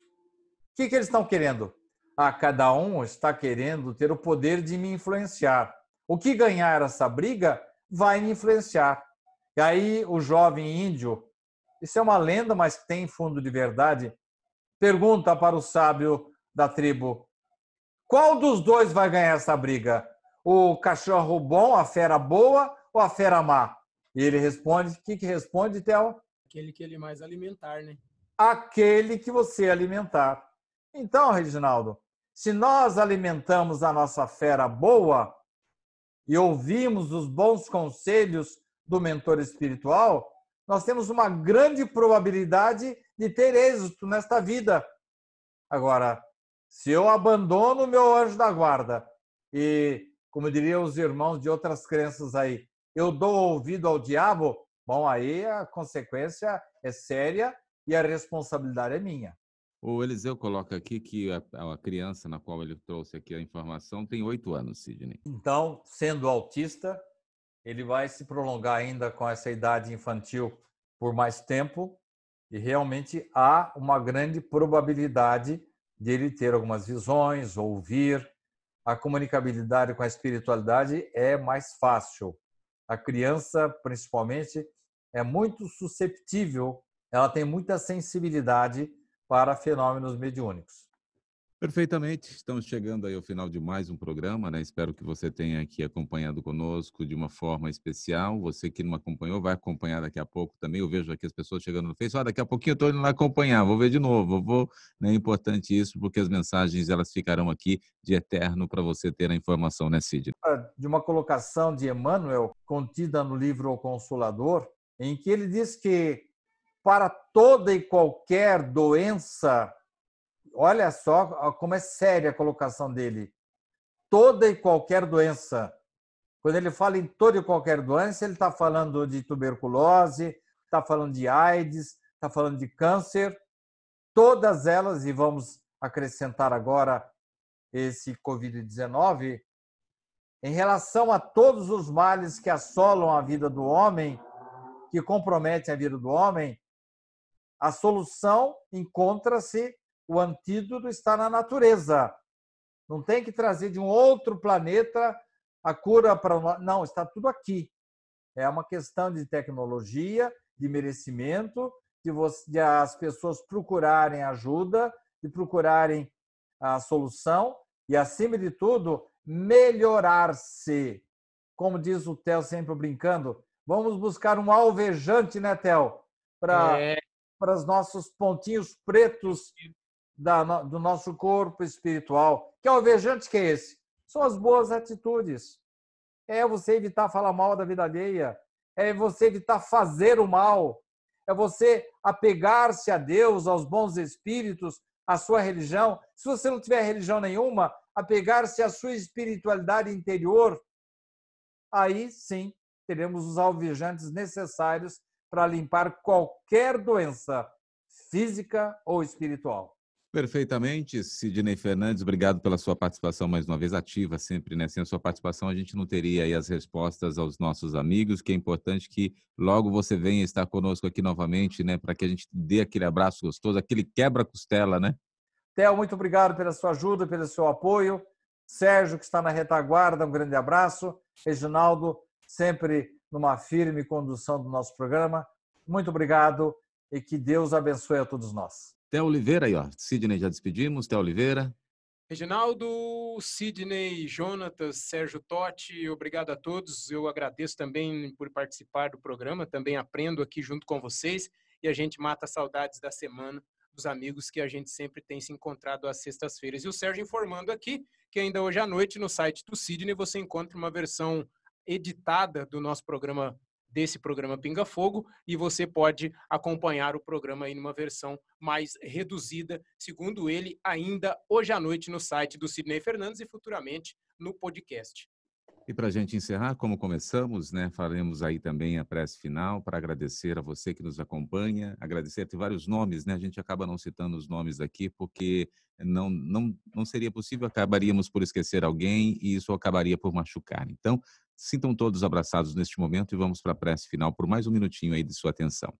Speaker 3: O que, que eles estão querendo? Ah, cada um está querendo ter o poder de me influenciar. O que ganhar essa briga vai me influenciar. E aí o jovem índio, isso é uma lenda, mas tem fundo de verdade, pergunta para o sábio da tribo: qual dos dois vai ganhar essa briga? O cachorro bom, a fera boa ou a fera má? E ele responde: o que, que responde, Theo?
Speaker 4: Aquele que ele mais alimentar, né?
Speaker 3: Aquele que você alimentar. Então, Reginaldo, se nós alimentamos a nossa fera boa e ouvimos os bons conselhos do mentor espiritual, nós temos uma grande probabilidade de ter êxito nesta vida. Agora, se eu abandono o meu anjo da guarda e, como diriam os irmãos de outras crenças aí, eu dou ouvido ao diabo, bom, aí a consequência é séria e a responsabilidade é minha.
Speaker 2: O Eliseu coloca aqui que a, a criança na qual ele trouxe aqui a informação tem oito anos, Sidney.
Speaker 3: Então, sendo autista, ele vai se prolongar ainda com essa idade infantil por mais tempo e realmente há uma grande probabilidade de ele ter algumas visões, ouvir. A comunicabilidade com a espiritualidade é mais fácil. A criança, principalmente, é muito susceptível, ela tem muita sensibilidade para fenômenos mediúnicos.
Speaker 2: Perfeitamente. Estamos chegando aí ao final de mais um programa, né? Espero que você tenha aqui acompanhado conosco de uma forma especial. Você que não acompanhou, vai acompanhar daqui a pouco também. Eu vejo aqui as pessoas chegando no Face. Ah, daqui a pouquinho eu estou indo lá acompanhar, vou ver de novo. Vou, né? É importante isso, porque as mensagens elas ficarão aqui de eterno para você ter a informação, né, Cid?
Speaker 3: Ah, de uma colocação de Emmanuel, contida no livro O Consolador, em que ele diz que para toda e qualquer doença Olha só como é séria a colocação dele. Toda e qualquer doença. Quando ele fala em toda e qualquer doença, ele está falando de tuberculose, está falando de AIDS, está falando de câncer. Todas elas, e vamos acrescentar agora esse Covid-19, em relação a todos os males que assolam a vida do homem, que comprometem a vida do homem, a solução encontra-se o antídoto está na natureza. Não tem que trazer de um outro planeta a cura para. Não, está tudo aqui. É uma questão de tecnologia, de merecimento, de, você, de as pessoas procurarem ajuda, de procurarem a solução e, acima de tudo, melhorar-se. Como diz o Theo sempre brincando, vamos buscar um alvejante, né, Theo? Para é. para os nossos pontinhos pretos da, do nosso corpo espiritual. Que alvejante que é esse? São as boas atitudes. É você evitar falar mal da vida alheia. É você evitar fazer o mal. É você apegar-se a Deus, aos bons espíritos, à sua religião. Se você não tiver religião nenhuma, apegar-se à sua espiritualidade interior. Aí sim teremos os alvejantes necessários para limpar qualquer doença física ou espiritual.
Speaker 2: Perfeitamente, Sidney Fernandes, obrigado pela sua participação mais uma vez ativa sempre, né? Sem a sua participação a gente não teria aí as respostas aos nossos amigos, que é importante que logo você venha estar conosco aqui novamente, né? Para que a gente dê aquele abraço gostoso, aquele quebra-costela, né?
Speaker 3: Theo, muito obrigado pela sua ajuda, pelo seu apoio. Sérgio, que está na retaguarda, um grande abraço. Reginaldo, sempre numa firme condução do nosso programa. Muito obrigado e que Deus abençoe a todos nós.
Speaker 2: Té Oliveira aí, ó. Sidney já despedimos. Té Oliveira.
Speaker 4: Reginaldo, Sidney, Jonatas, Sérgio Totti, obrigado a todos. Eu agradeço também por participar do programa, também aprendo aqui junto com vocês e a gente mata saudades da semana os amigos que a gente sempre tem se encontrado às sextas-feiras. E o Sérgio informando aqui que ainda hoje à noite no site do Sidney você encontra uma versão editada do nosso programa desse programa Pinga Fogo e você pode acompanhar o programa aí numa versão mais reduzida, segundo ele, ainda hoje à noite no site do Sidney Fernandes e futuramente no podcast.
Speaker 2: E para a gente encerrar, como começamos, né, faremos aí também a prece final para agradecer a você que nos acompanha, agradecer, tem vários nomes, né, a gente acaba não citando os nomes aqui porque não, não, não seria possível, acabaríamos por esquecer alguém e isso acabaria por machucar. Então, sintam todos abraçados neste momento e vamos para a prece final por mais um minutinho aí de sua atenção.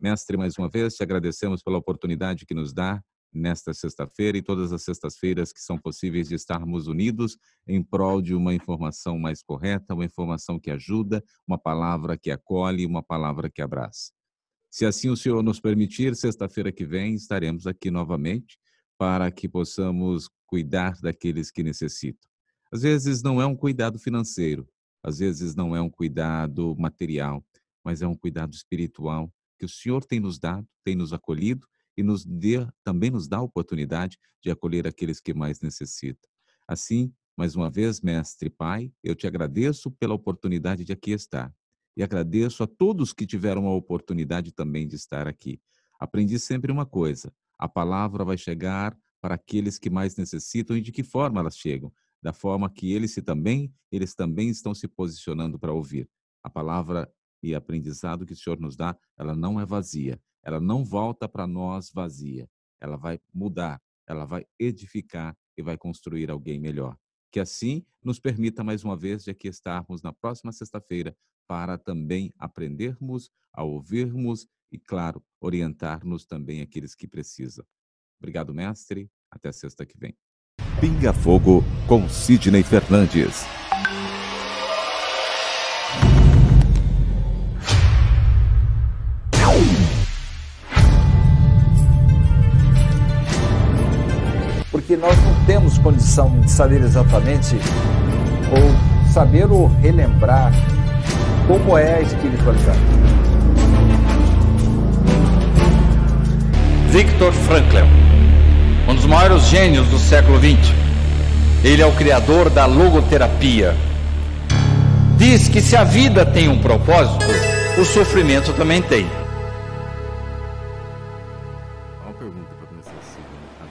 Speaker 2: Mestre, mais uma vez, te agradecemos pela oportunidade que nos dá nesta sexta-feira e todas as sextas-feiras que são possíveis de estarmos unidos em prol de uma informação mais correta, uma informação que ajuda, uma palavra que acolhe, uma palavra que abraça. Se assim o Senhor nos permitir, sexta-feira que vem estaremos aqui novamente para que possamos cuidar daqueles que necessitam. Às vezes não é um cuidado financeiro, às vezes não é um cuidado material, mas é um cuidado espiritual que o Senhor tem nos dado, tem nos acolhido e nos dê, também nos dá a oportunidade de acolher aqueles que mais necessitam. Assim, mais uma vez, mestre Pai, eu te agradeço pela oportunidade de aqui estar. E agradeço a todos que tiveram a oportunidade também de estar aqui. Aprendi sempre uma coisa: a palavra vai chegar para aqueles que mais necessitam e de que forma elas chegam? Da forma que eles se também, eles também estão se posicionando para ouvir. A palavra e aprendizado que o Senhor nos dá, ela não é vazia, ela não volta para nós vazia. Ela vai mudar, ela vai edificar e vai construir alguém melhor. Que assim nos permita mais uma vez de aqui estarmos na próxima sexta-feira para também aprendermos, a ouvirmos e, claro, orientar-nos também aqueles que precisam. Obrigado, mestre. Até sexta que vem.
Speaker 5: Pinga Fogo com Sidney Fernandes.
Speaker 3: Condição de saber exatamente ou saber ou relembrar como é a espiritualidade.
Speaker 1: Viktor Frankl, um dos maiores gênios do século XX. Ele é o criador da logoterapia. Diz que se a vida tem um propósito, o sofrimento também tem.